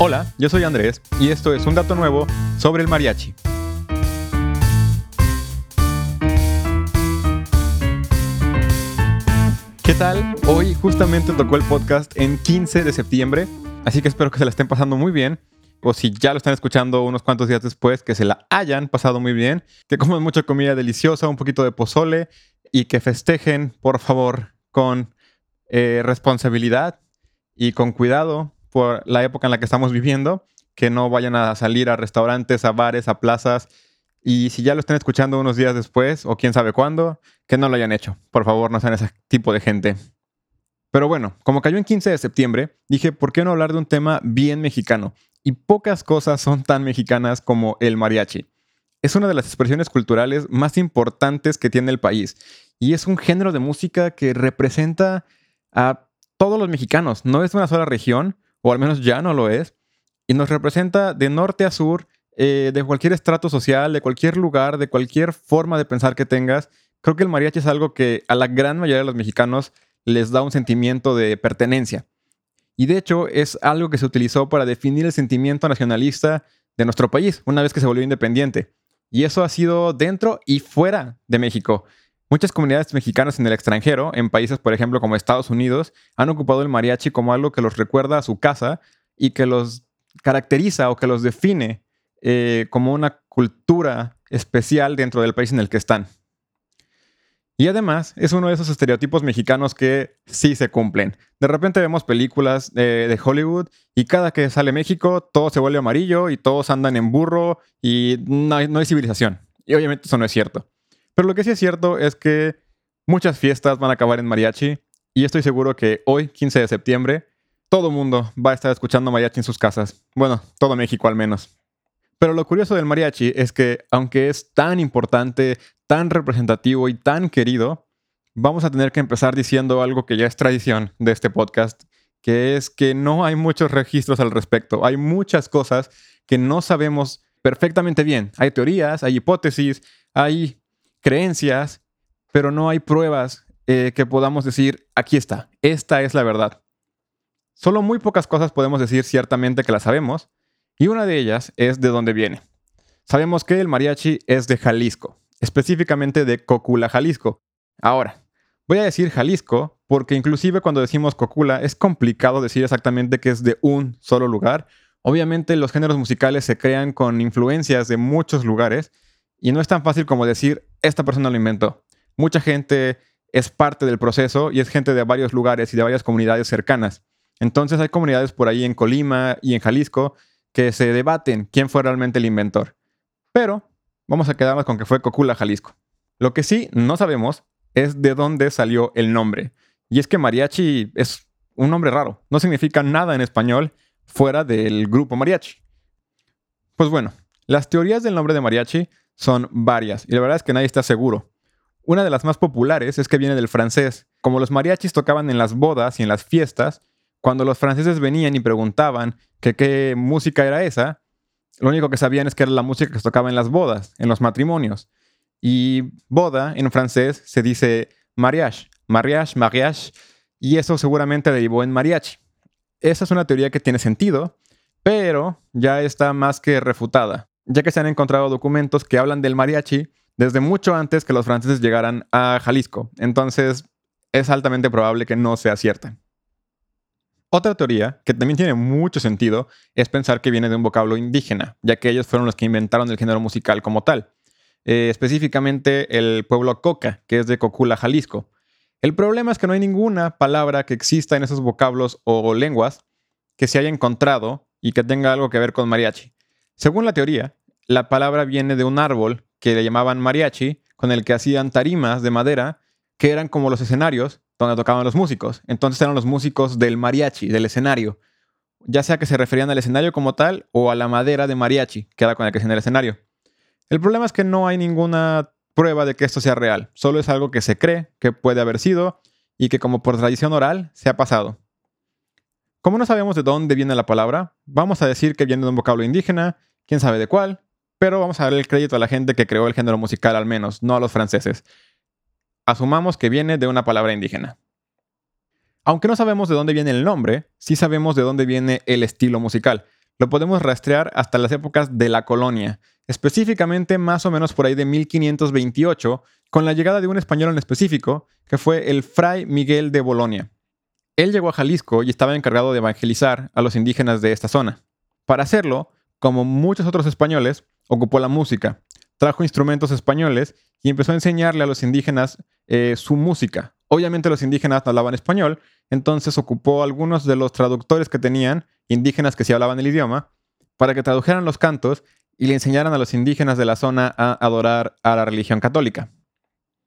Hola, yo soy Andrés y esto es un dato nuevo sobre el mariachi. ¿Qué tal? Hoy justamente tocó el podcast en 15 de septiembre, así que espero que se la estén pasando muy bien. O si ya lo están escuchando unos cuantos días después, que se la hayan pasado muy bien, que coman mucha comida deliciosa, un poquito de pozole y que festejen, por favor, con eh, responsabilidad y con cuidado, por la época en la que estamos viviendo, que no vayan a salir a restaurantes, a bares, a plazas. Y si ya lo están escuchando unos días después, o quién sabe cuándo, que no lo hayan hecho. Por favor, no sean ese tipo de gente. Pero bueno, como cayó en 15 de septiembre, dije, ¿por qué no hablar de un tema bien mexicano? Y pocas cosas son tan mexicanas como el mariachi. Es una de las expresiones culturales más importantes que tiene el país. Y es un género de música que representa a todos los mexicanos. No es una sola región, o al menos ya no lo es, y nos representa de norte a sur, eh, de cualquier estrato social, de cualquier lugar, de cualquier forma de pensar que tengas. Creo que el mariachi es algo que a la gran mayoría de los mexicanos les da un sentimiento de pertenencia. Y de hecho es algo que se utilizó para definir el sentimiento nacionalista de nuestro país, una vez que se volvió independiente. Y eso ha sido dentro y fuera de México. Muchas comunidades mexicanas en el extranjero, en países por ejemplo como Estados Unidos, han ocupado el mariachi como algo que los recuerda a su casa y que los caracteriza o que los define eh, como una cultura especial dentro del país en el que están. Y además es uno de esos estereotipos mexicanos que sí se cumplen. De repente vemos películas de Hollywood y cada que sale México todo se vuelve amarillo y todos andan en burro y no hay civilización. Y obviamente eso no es cierto. Pero lo que sí es cierto es que muchas fiestas van a acabar en mariachi y estoy seguro que hoy, 15 de septiembre, todo mundo va a estar escuchando mariachi en sus casas. Bueno, todo México al menos. Pero lo curioso del mariachi es que, aunque es tan importante, tan representativo y tan querido, vamos a tener que empezar diciendo algo que ya es tradición de este podcast, que es que no hay muchos registros al respecto. Hay muchas cosas que no sabemos perfectamente bien. Hay teorías, hay hipótesis, hay creencias, pero no hay pruebas eh, que podamos decir, aquí está, esta es la verdad. Solo muy pocas cosas podemos decir ciertamente que la sabemos, y una de ellas es de dónde viene. Sabemos que el mariachi es de Jalisco, específicamente de Cocula, Jalisco. Ahora, voy a decir Jalisco porque inclusive cuando decimos Cocula es complicado decir exactamente que es de un solo lugar. Obviamente los géneros musicales se crean con influencias de muchos lugares y no es tan fácil como decir, esta persona lo inventó. Mucha gente es parte del proceso y es gente de varios lugares y de varias comunidades cercanas. Entonces hay comunidades por ahí en Colima y en Jalisco que se debaten quién fue realmente el inventor. Pero vamos a quedarnos con que fue Cocula, Jalisco. Lo que sí no sabemos es de dónde salió el nombre. Y es que mariachi es un nombre raro. No significa nada en español fuera del grupo mariachi. Pues bueno, las teorías del nombre de mariachi son varias y la verdad es que nadie está seguro. Una de las más populares es que viene del francés. Como los mariachis tocaban en las bodas y en las fiestas, cuando los franceses venían y preguntaban que qué música era esa, lo único que sabían es que era la música que se tocaba en las bodas, en los matrimonios. Y boda en francés se dice mariage, mariage, mariage, y eso seguramente derivó en mariachi. Esa es una teoría que tiene sentido, pero ya está más que refutada ya que se han encontrado documentos que hablan del mariachi desde mucho antes que los franceses llegaran a Jalisco. Entonces, es altamente probable que no sea cierta. Otra teoría, que también tiene mucho sentido, es pensar que viene de un vocablo indígena, ya que ellos fueron los que inventaron el género musical como tal. Eh, específicamente el pueblo Coca, que es de Cocula, Jalisco. El problema es que no hay ninguna palabra que exista en esos vocablos o lenguas que se haya encontrado y que tenga algo que ver con mariachi. Según la teoría, la palabra viene de un árbol que le llamaban mariachi, con el que hacían tarimas de madera, que eran como los escenarios donde tocaban los músicos. Entonces eran los músicos del mariachi, del escenario. Ya sea que se referían al escenario como tal o a la madera de mariachi, que era con el que hacían el escenario. El problema es que no hay ninguna prueba de que esto sea real. Solo es algo que se cree que puede haber sido y que como por tradición oral se ha pasado. Como no sabemos de dónde viene la palabra, vamos a decir que viene de un vocablo indígena, quién sabe de cuál, pero vamos a darle el crédito a la gente que creó el género musical al menos, no a los franceses. Asumamos que viene de una palabra indígena. Aunque no sabemos de dónde viene el nombre, sí sabemos de dónde viene el estilo musical. lo podemos rastrear hasta las épocas de la colonia, específicamente más o menos por ahí de 1528, con la llegada de un español en específico, que fue el fray Miguel de Bolonia. Él llegó a Jalisco y estaba encargado de evangelizar a los indígenas de esta zona. Para hacerlo, como muchos otros españoles, ocupó la música, trajo instrumentos españoles y empezó a enseñarle a los indígenas eh, su música. Obviamente los indígenas no hablaban español, entonces ocupó algunos de los traductores que tenían, indígenas que sí hablaban el idioma, para que tradujeran los cantos y le enseñaran a los indígenas de la zona a adorar a la religión católica.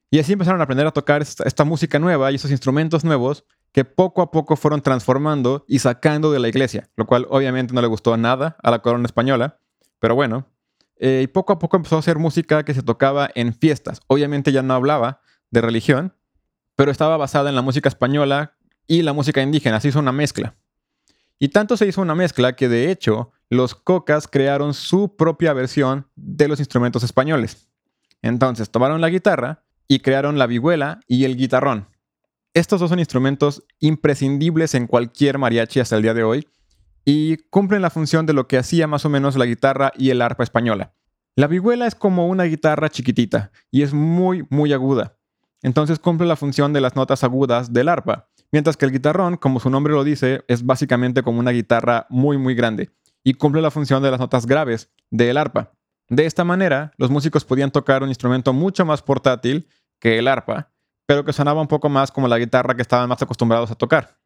Y así empezaron a aprender a tocar esta, esta música nueva y esos instrumentos nuevos que poco a poco fueron transformando y sacando de la iglesia, lo cual obviamente no le gustó nada a la corona española, pero bueno. Eh, y poco a poco empezó a hacer música que se tocaba en fiestas. Obviamente ya no hablaba de religión, pero estaba basada en la música española y la música indígena. Se hizo una mezcla. Y tanto se hizo una mezcla que de hecho los cocas crearon su propia versión de los instrumentos españoles. Entonces tomaron la guitarra y crearon la vihuela y el guitarrón. Estos dos son instrumentos imprescindibles en cualquier mariachi hasta el día de hoy y cumplen la función de lo que hacía más o menos la guitarra y el arpa española. La vihuela es como una guitarra chiquitita y es muy, muy aguda. Entonces cumple la función de las notas agudas del arpa, mientras que el guitarrón, como su nombre lo dice, es básicamente como una guitarra muy, muy grande y cumple la función de las notas graves del arpa. De esta manera, los músicos podían tocar un instrumento mucho más portátil que el arpa pero que sonaba un poco más como la guitarra que estaban más acostumbrados a tocar.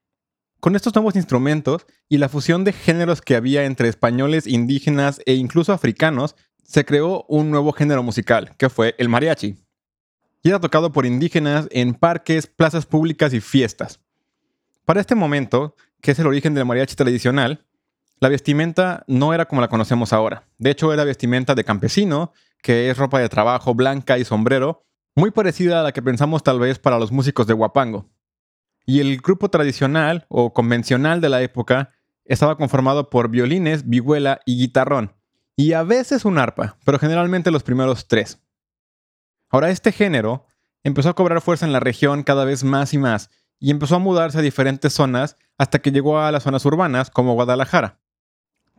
Con estos nuevos instrumentos y la fusión de géneros que había entre españoles, indígenas e incluso africanos, se creó un nuevo género musical, que fue el mariachi. Y era tocado por indígenas en parques, plazas públicas y fiestas. Para este momento, que es el origen del mariachi tradicional, la vestimenta no era como la conocemos ahora. De hecho, era vestimenta de campesino, que es ropa de trabajo blanca y sombrero, muy parecida a la que pensamos tal vez para los músicos de Huapango. Y el grupo tradicional o convencional de la época estaba conformado por violines, vihuela y guitarrón, y a veces un arpa, pero generalmente los primeros tres. Ahora este género empezó a cobrar fuerza en la región cada vez más y más, y empezó a mudarse a diferentes zonas hasta que llegó a las zonas urbanas como Guadalajara.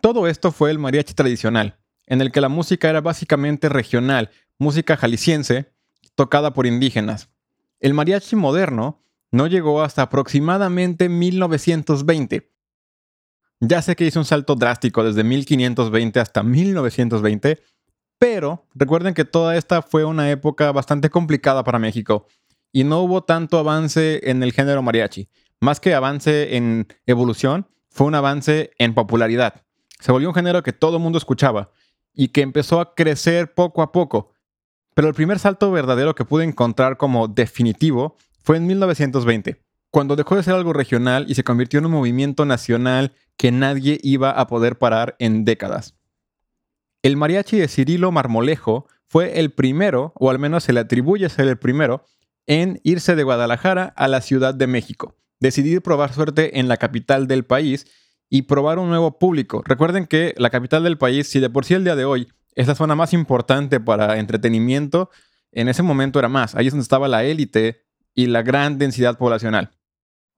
Todo esto fue el mariachi tradicional, en el que la música era básicamente regional, música jalisciense, tocada por indígenas. El mariachi moderno no llegó hasta aproximadamente 1920. Ya sé que hice un salto drástico desde 1520 hasta 1920, pero recuerden que toda esta fue una época bastante complicada para México y no hubo tanto avance en el género mariachi. Más que avance en evolución, fue un avance en popularidad. Se volvió un género que todo el mundo escuchaba y que empezó a crecer poco a poco pero el primer salto verdadero que pude encontrar como definitivo fue en 1920, cuando dejó de ser algo regional y se convirtió en un movimiento nacional que nadie iba a poder parar en décadas. El mariachi de Cirilo Marmolejo fue el primero, o al menos se le atribuye ser el primero, en irse de Guadalajara a la Ciudad de México, decidir probar suerte en la capital del país y probar un nuevo público. Recuerden que la capital del país, si de por sí el día de hoy es la zona más importante para entretenimiento, en ese momento era más. Ahí es donde estaba la élite y la gran densidad poblacional.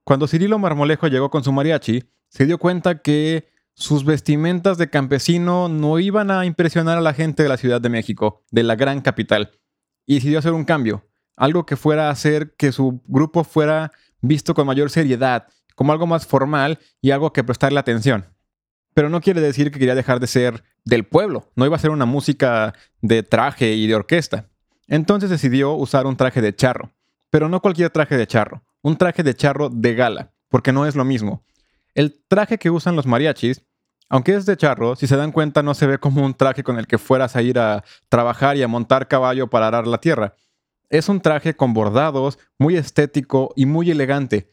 Cuando Cirilo Marmolejo llegó con su mariachi, se dio cuenta que sus vestimentas de campesino no iban a impresionar a la gente de la Ciudad de México, de la gran capital, y decidió hacer un cambio, algo que fuera a hacer que su grupo fuera visto con mayor seriedad, como algo más formal y algo que prestarle atención pero no quiere decir que quería dejar de ser del pueblo. No iba a ser una música de traje y de orquesta. Entonces decidió usar un traje de charro, pero no cualquier traje de charro, un traje de charro de gala, porque no es lo mismo. El traje que usan los mariachis, aunque es de charro, si se dan cuenta no se ve como un traje con el que fueras a ir a trabajar y a montar caballo para arar la tierra. Es un traje con bordados, muy estético y muy elegante,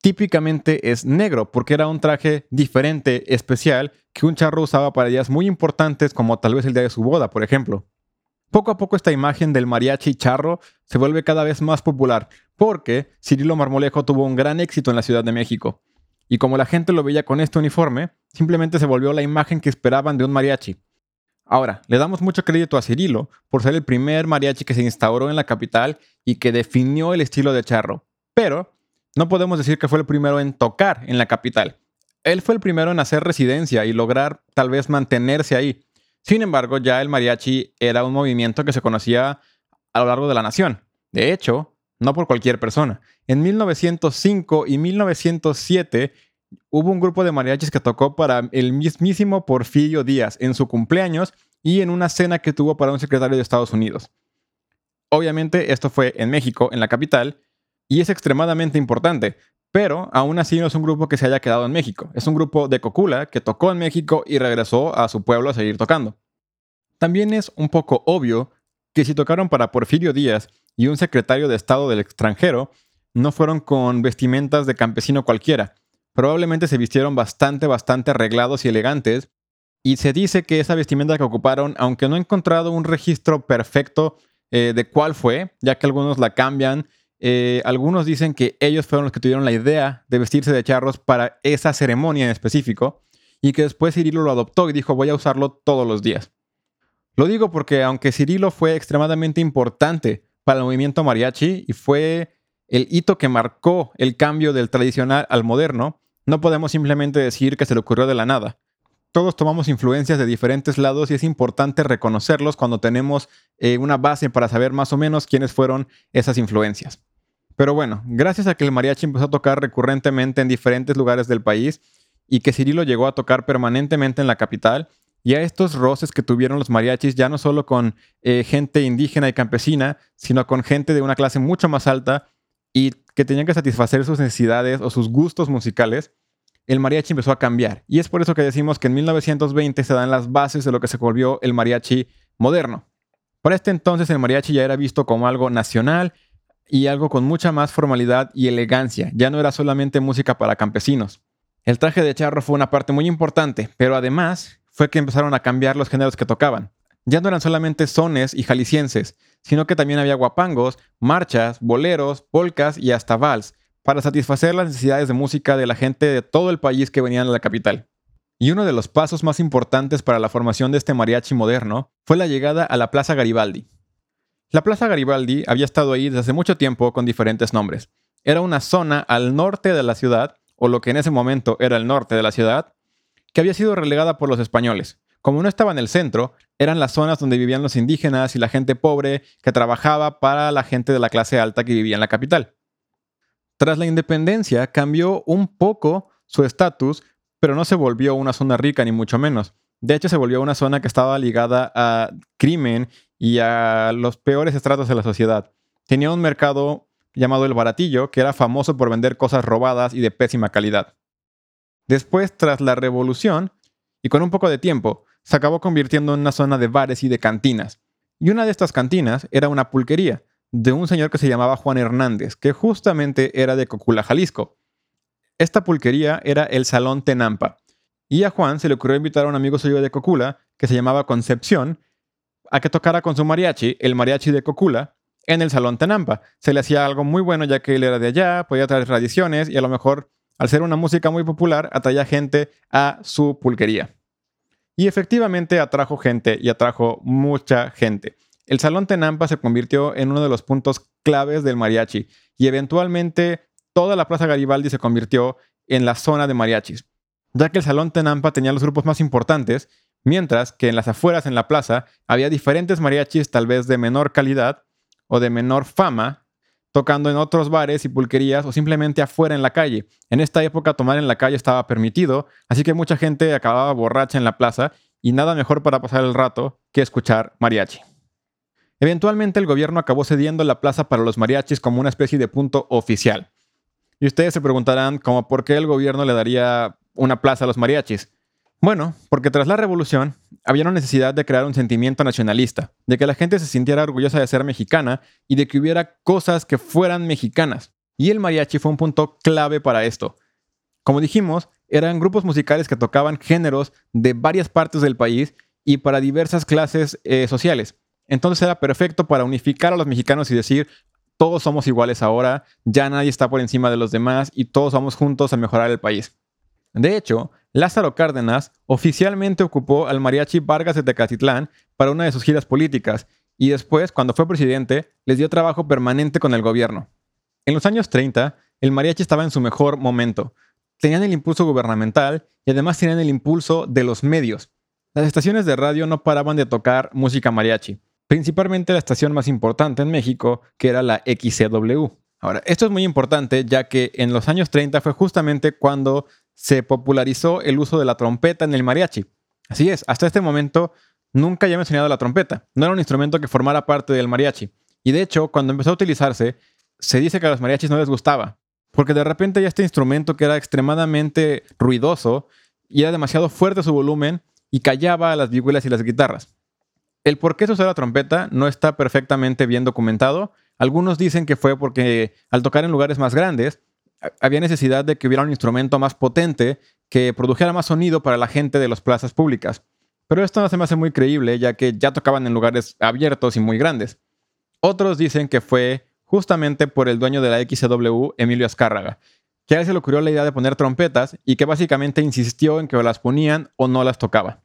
típicamente es negro, porque era un traje diferente, especial, que un charro usaba para días muy importantes, como tal vez el día de su boda, por ejemplo. Poco a poco esta imagen del mariachi charro se vuelve cada vez más popular, porque Cirilo Marmolejo tuvo un gran éxito en la Ciudad de México. Y como la gente lo veía con este uniforme, simplemente se volvió la imagen que esperaban de un mariachi. Ahora, le damos mucho crédito a Cirilo por ser el primer mariachi que se instauró en la capital y que definió el estilo de charro. Pero no podemos decir que fue el primero en tocar en la capital. Él fue el primero en hacer residencia y lograr tal vez mantenerse ahí. Sin embargo, ya el mariachi era un movimiento que se conocía a lo largo de la nación. De hecho, no por cualquier persona. En 1905 y 1907 hubo un grupo de mariachis que tocó para el mismísimo Porfirio Díaz en su cumpleaños y en una cena que tuvo para un secretario de Estados Unidos. Obviamente esto fue en México, en la capital, y es extremadamente importante, pero aún así no es un grupo que se haya quedado en México. Es un grupo de Cocula que tocó en México y regresó a su pueblo a seguir tocando. También es un poco obvio que si tocaron para Porfirio Díaz y un secretario de Estado del extranjero, no fueron con vestimentas de campesino cualquiera. Probablemente se vistieron bastante, bastante arreglados y elegantes, y se dice que esa vestimenta que ocuparon, aunque no he encontrado un registro perfecto eh, de cuál fue, ya que algunos la cambian, eh, algunos dicen que ellos fueron los que tuvieron la idea de vestirse de charros para esa ceremonia en específico, y que después Cirilo lo adoptó y dijo voy a usarlo todos los días. Lo digo porque aunque Cirilo fue extremadamente importante para el movimiento mariachi y fue el hito que marcó el cambio del tradicional al moderno, no podemos simplemente decir que se le ocurrió de la nada. Todos tomamos influencias de diferentes lados y es importante reconocerlos cuando tenemos eh, una base para saber más o menos quiénes fueron esas influencias. Pero bueno, gracias a que el mariachi empezó a tocar recurrentemente en diferentes lugares del país y que Cirilo llegó a tocar permanentemente en la capital, y a estos roces que tuvieron los mariachis ya no solo con eh, gente indígena y campesina, sino con gente de una clase mucho más alta y que tenían que satisfacer sus necesidades o sus gustos musicales, el mariachi empezó a cambiar. Y es por eso que decimos que en 1920 se dan las bases de lo que se volvió el mariachi moderno. Para este entonces el mariachi ya era visto como algo nacional y algo con mucha más formalidad y elegancia. Ya no era solamente música para campesinos. El traje de charro fue una parte muy importante, pero además fue que empezaron a cambiar los géneros que tocaban. Ya no eran solamente sones y jaliscienses, sino que también había guapangos, marchas, boleros, polcas y hasta vals, para satisfacer las necesidades de música de la gente de todo el país que venían a la capital. Y uno de los pasos más importantes para la formación de este mariachi moderno fue la llegada a la Plaza Garibaldi. La Plaza Garibaldi había estado ahí desde hace mucho tiempo con diferentes nombres. Era una zona al norte de la ciudad, o lo que en ese momento era el norte de la ciudad, que había sido relegada por los españoles. Como no estaba en el centro, eran las zonas donde vivían los indígenas y la gente pobre que trabajaba para la gente de la clase alta que vivía en la capital. Tras la independencia cambió un poco su estatus, pero no se volvió una zona rica ni mucho menos. De hecho, se volvió una zona que estaba ligada a crimen y a los peores estratos de la sociedad. Tenía un mercado llamado el Baratillo, que era famoso por vender cosas robadas y de pésima calidad. Después, tras la revolución, y con un poco de tiempo, se acabó convirtiendo en una zona de bares y de cantinas. Y una de estas cantinas era una pulquería, de un señor que se llamaba Juan Hernández, que justamente era de Cocula, Jalisco. Esta pulquería era el Salón Tenampa, y a Juan se le ocurrió invitar a un amigo suyo de Cocula, que se llamaba Concepción, a que tocara con su mariachi, el mariachi de Cocula, en el Salón Tenampa. Se le hacía algo muy bueno ya que él era de allá, podía traer tradiciones y a lo mejor al ser una música muy popular, atraía gente a su pulquería. Y efectivamente atrajo gente y atrajo mucha gente. El Salón Tenampa se convirtió en uno de los puntos claves del mariachi y eventualmente toda la Plaza Garibaldi se convirtió en la zona de mariachis, ya que el Salón Tenampa tenía los grupos más importantes, mientras que en las afueras en la plaza había diferentes mariachis tal vez de menor calidad o de menor fama, tocando en otros bares y pulquerías o simplemente afuera en la calle. En esta época tomar en la calle estaba permitido, así que mucha gente acababa borracha en la plaza y nada mejor para pasar el rato que escuchar mariachi. Eventualmente el gobierno acabó cediendo la plaza para los mariachis como una especie de punto oficial. Y ustedes se preguntarán por qué el gobierno le daría una plaza a los mariachis. Bueno, porque tras la revolución había una necesidad de crear un sentimiento nacionalista, de que la gente se sintiera orgullosa de ser mexicana y de que hubiera cosas que fueran mexicanas. Y el mariachi fue un punto clave para esto. Como dijimos, eran grupos musicales que tocaban géneros de varias partes del país y para diversas clases eh, sociales. Entonces era perfecto para unificar a los mexicanos y decir, todos somos iguales ahora, ya nadie está por encima de los demás y todos vamos juntos a mejorar el país. De hecho, Lázaro Cárdenas oficialmente ocupó al mariachi Vargas de Tecatitlán para una de sus giras políticas y después, cuando fue presidente, les dio trabajo permanente con el gobierno. En los años 30, el mariachi estaba en su mejor momento. tenían el impulso gubernamental y además tenían el impulso de los medios. Las estaciones de radio no paraban de tocar música mariachi, principalmente la estación más importante en México, que era la XCW. Ahora, esto es muy importante ya que en los años 30 fue justamente cuando se popularizó el uso de la trompeta en el mariachi. Así es, hasta este momento nunca había mencionado la trompeta. No era un instrumento que formara parte del mariachi. Y de hecho, cuando empezó a utilizarse, se dice que a los mariachis no les gustaba. Porque de repente ya este instrumento que era extremadamente ruidoso y era demasiado fuerte su volumen y callaba a las vihuelas y las guitarras. El por qué se usó la trompeta no está perfectamente bien documentado. Algunos dicen que fue porque al tocar en lugares más grandes, había necesidad de que hubiera un instrumento más potente que produjera más sonido para la gente de las plazas públicas. Pero esto no se me hace muy creíble, ya que ya tocaban en lugares abiertos y muy grandes. Otros dicen que fue justamente por el dueño de la XW, Emilio Azcárraga, que a él se le ocurrió la idea de poner trompetas y que básicamente insistió en que las ponían o no las tocaba.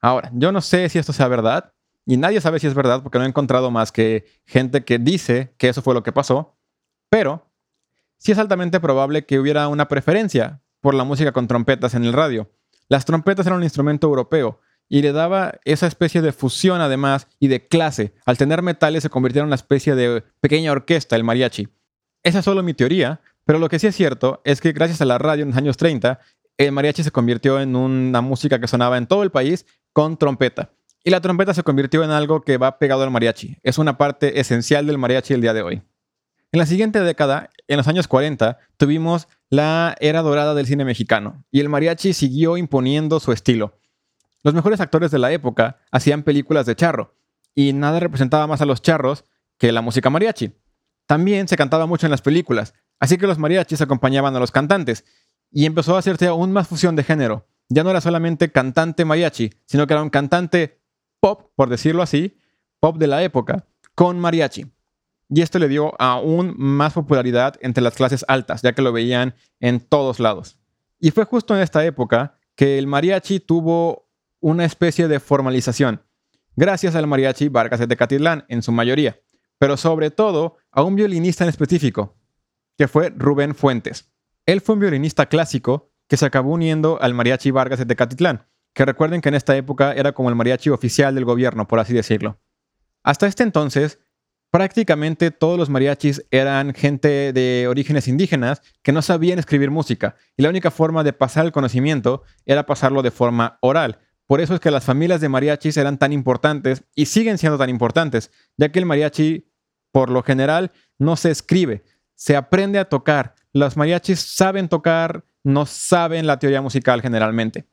Ahora, yo no sé si esto sea verdad, y nadie sabe si es verdad porque no he encontrado más que gente que dice que eso fue lo que pasó, pero sí es altamente probable que hubiera una preferencia por la música con trompetas en el radio. Las trompetas eran un instrumento europeo y le daba esa especie de fusión además y de clase. Al tener metales se convirtieron en una especie de pequeña orquesta, el mariachi. Esa es solo mi teoría, pero lo que sí es cierto es que gracias a la radio en los años 30, el mariachi se convirtió en una música que sonaba en todo el país con trompeta. Y la trompeta se convirtió en algo que va pegado al mariachi. Es una parte esencial del mariachi el día de hoy. En la siguiente década, en los años 40, tuvimos la era dorada del cine mexicano y el mariachi siguió imponiendo su estilo. Los mejores actores de la época hacían películas de charro y nada representaba más a los charros que la música mariachi. También se cantaba mucho en las películas, así que los mariachis acompañaban a los cantantes y empezó a hacerse aún más fusión de género. Ya no era solamente cantante mariachi, sino que era un cantante pop, por decirlo así, pop de la época, con mariachi y esto le dio aún más popularidad entre las clases altas, ya que lo veían en todos lados. Y fue justo en esta época que el mariachi tuvo una especie de formalización, gracias al mariachi Vargas de Tecatitlán en su mayoría, pero sobre todo a un violinista en específico, que fue Rubén Fuentes. Él fue un violinista clásico que se acabó uniendo al mariachi Vargas de Tecatitlán, que recuerden que en esta época era como el mariachi oficial del gobierno, por así decirlo. Hasta este entonces, prácticamente todos los mariachis eran gente de orígenes indígenas que no sabían escribir música y la única forma de pasar el conocimiento era pasarlo de forma oral. Por eso es que las familias de mariachis eran tan importantes y siguen siendo tan importantes, ya que el mariachi, por lo general, no se escribe, se aprende a tocar. Los mariachis saben tocar, no saben la teoría musical generalmente.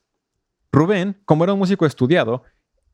Rubén, como era un músico estudiado,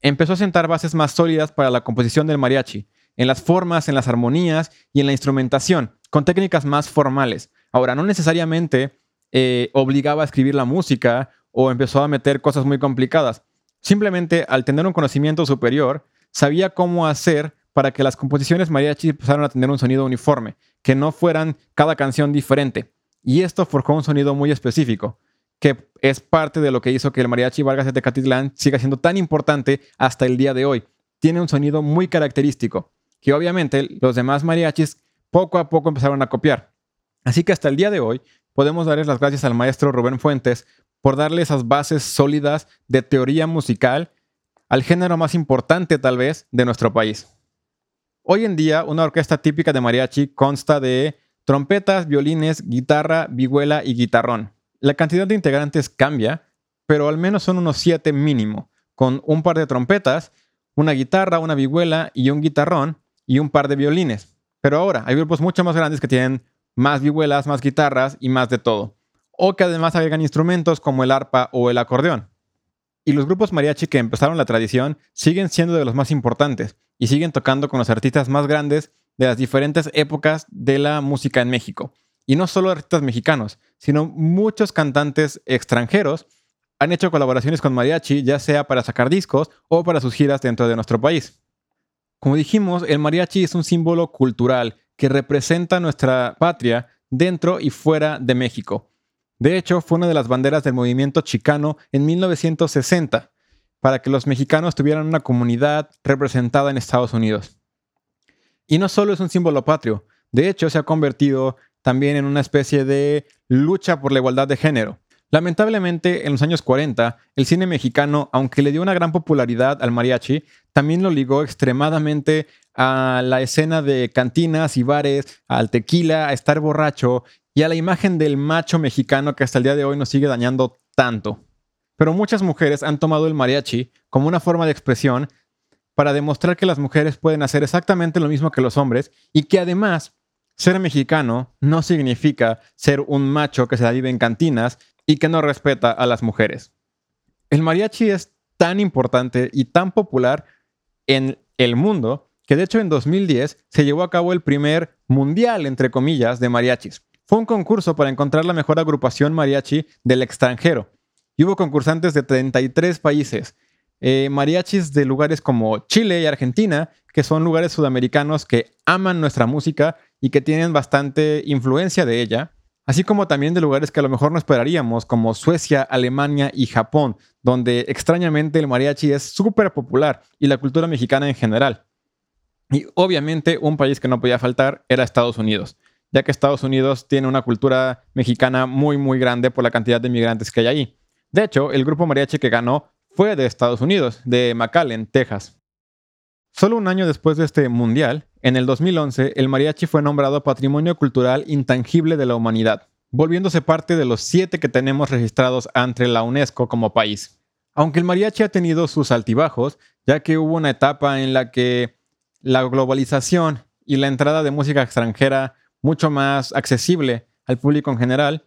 empezó a sentar bases más sólidas para la composición del mariachi en las formas, en las armonías y en la instrumentación, con técnicas más formales. Ahora, no necesariamente eh, obligaba a escribir la música o empezó a meter cosas muy complicadas. Simplemente, al tener un conocimiento superior, sabía cómo hacer para que las composiciones mariachi empezaran a tener un sonido uniforme, que no fueran cada canción diferente. Y esto forjó un sonido muy específico, que es parte de lo que hizo que el mariachi Vargas de Tecatitlán siga siendo tan importante hasta el día de hoy. Tiene un sonido muy característico que obviamente los demás mariachis poco a poco empezaron a copiar. Así que hasta el día de hoy podemos darles las gracias al maestro Rubén Fuentes por darle esas bases sólidas de teoría musical al género más importante tal vez de nuestro país. Hoy en día una orquesta típica de mariachi consta de trompetas, violines, guitarra, vihuela y guitarrón. La cantidad de integrantes cambia, pero al menos son unos siete mínimo, con un par de trompetas, una guitarra, una vihuela y un guitarrón, y un par de violines. Pero ahora hay grupos mucho más grandes que tienen más vihuelas, más guitarras y más de todo. O que además agregan instrumentos como el arpa o el acordeón. Y los grupos mariachi que empezaron la tradición siguen siendo de los más importantes y siguen tocando con los artistas más grandes de las diferentes épocas de la música en México. Y no solo artistas mexicanos, sino muchos cantantes extranjeros han hecho colaboraciones con mariachi, ya sea para sacar discos o para sus giras dentro de nuestro país. Como dijimos, el mariachi es un símbolo cultural que representa nuestra patria dentro y fuera de México. De hecho, fue una de las banderas del movimiento chicano en 1960, para que los mexicanos tuvieran una comunidad representada en Estados Unidos. Y no solo es un símbolo patrio, de hecho se ha convertido también en una especie de lucha por la igualdad de género. Lamentablemente, en los años 40, el cine mexicano, aunque le dio una gran popularidad al mariachi, también lo ligó extremadamente a la escena de cantinas y bares, al tequila, a estar borracho y a la imagen del macho mexicano que hasta el día de hoy nos sigue dañando tanto. Pero muchas mujeres han tomado el mariachi como una forma de expresión para demostrar que las mujeres pueden hacer exactamente lo mismo que los hombres y que además ser mexicano no significa ser un macho que se la vive en cantinas y que no respeta a las mujeres. El mariachi es tan importante y tan popular en el mundo que de hecho en 2010 se llevó a cabo el primer mundial, entre comillas, de mariachis. Fue un concurso para encontrar la mejor agrupación mariachi del extranjero. Y hubo concursantes de 33 países. Eh, mariachis de lugares como Chile y Argentina, que son lugares sudamericanos que aman nuestra música y que tienen bastante influencia de ella, así como también de lugares que a lo mejor no esperaríamos, como Suecia, Alemania y Japón, donde extrañamente el mariachi es súper popular y la cultura mexicana en general. Y obviamente un país que no podía faltar era Estados Unidos, ya que Estados Unidos tiene una cultura mexicana muy muy grande por la cantidad de migrantes que hay ahí. De hecho, el grupo mariachi que ganó fue de Estados Unidos, de McAllen, Texas. Solo un año después de este mundial, en el 2011, el mariachi fue nombrado Patrimonio Cultural Intangible de la Humanidad, volviéndose parte de los siete que tenemos registrados ante la UNESCO como país. Aunque el mariachi ha tenido sus altibajos, ya que hubo una etapa en la que la globalización y la entrada de música extranjera mucho más accesible al público en general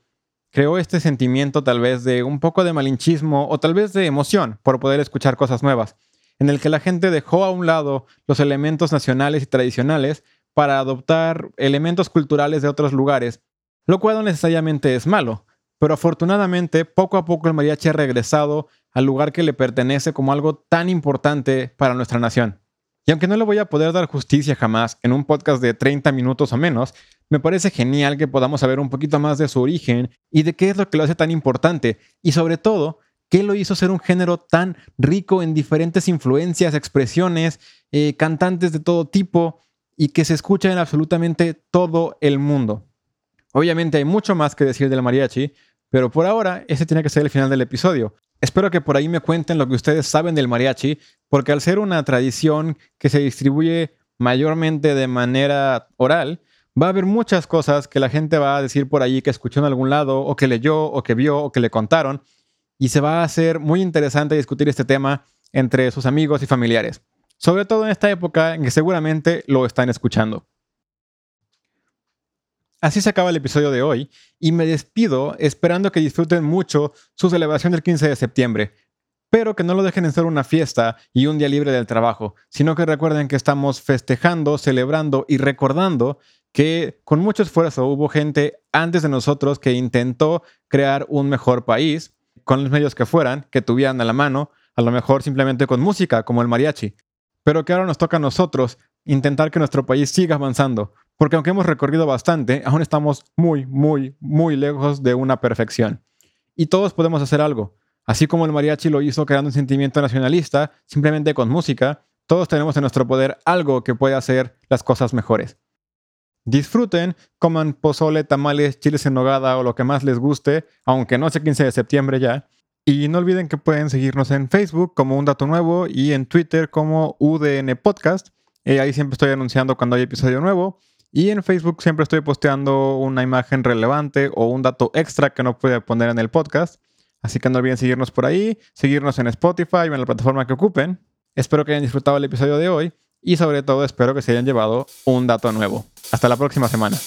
creó este sentimiento tal vez de un poco de malinchismo o tal vez de emoción por poder escuchar cosas nuevas, en el que la gente dejó a un lado los elementos nacionales y tradicionales para adoptar elementos culturales de otros lugares, lo cual no necesariamente es malo, pero afortunadamente poco a poco el mariachi ha regresado al lugar que le pertenece como algo tan importante para nuestra nación. Y aunque no le voy a poder dar justicia jamás en un podcast de 30 minutos o menos, me parece genial que podamos saber un poquito más de su origen y de qué es lo que lo hace tan importante y sobre todo, qué lo hizo ser un género tan rico en diferentes influencias, expresiones, eh, cantantes de todo tipo y que se escucha en absolutamente todo el mundo. Obviamente hay mucho más que decir del mariachi, pero por ahora ese tiene que ser el final del episodio. Espero que por ahí me cuenten lo que ustedes saben del mariachi, porque al ser una tradición que se distribuye mayormente de manera oral, va a haber muchas cosas que la gente va a decir por ahí que escuchó en algún lado, o que leyó, o que vio, o que le contaron, y se va a hacer muy interesante discutir este tema entre sus amigos y familiares, sobre todo en esta época en que seguramente lo están escuchando. Así se acaba el episodio de hoy y me despido esperando que disfruten mucho su celebración del 15 de septiembre, pero que no lo dejen en ser una fiesta y un día libre del trabajo, sino que recuerden que estamos festejando, celebrando y recordando que con mucho esfuerzo hubo gente antes de nosotros que intentó crear un mejor país, con los medios que fueran, que tuvieran a la mano, a lo mejor simplemente con música, como el mariachi, pero que ahora nos toca a nosotros intentar que nuestro país siga avanzando, porque aunque hemos recorrido bastante, aún estamos muy, muy, muy lejos de una perfección. Y todos podemos hacer algo. Así como el mariachi lo hizo creando un sentimiento nacionalista, simplemente con música, todos tenemos en nuestro poder algo que puede hacer las cosas mejores. Disfruten, coman pozole, tamales, chiles en nogada o lo que más les guste, aunque no sea 15 de septiembre ya. Y no olviden que pueden seguirnos en Facebook como Un Dato Nuevo y en Twitter como UDN Podcast. Eh, ahí siempre estoy anunciando cuando hay episodio nuevo. Y en Facebook siempre estoy posteando una imagen relevante o un dato extra que no puede poner en el podcast. Así que no olviden seguirnos por ahí, seguirnos en Spotify o en la plataforma que ocupen. Espero que hayan disfrutado el episodio de hoy y sobre todo espero que se hayan llevado un dato nuevo. Hasta la próxima semana.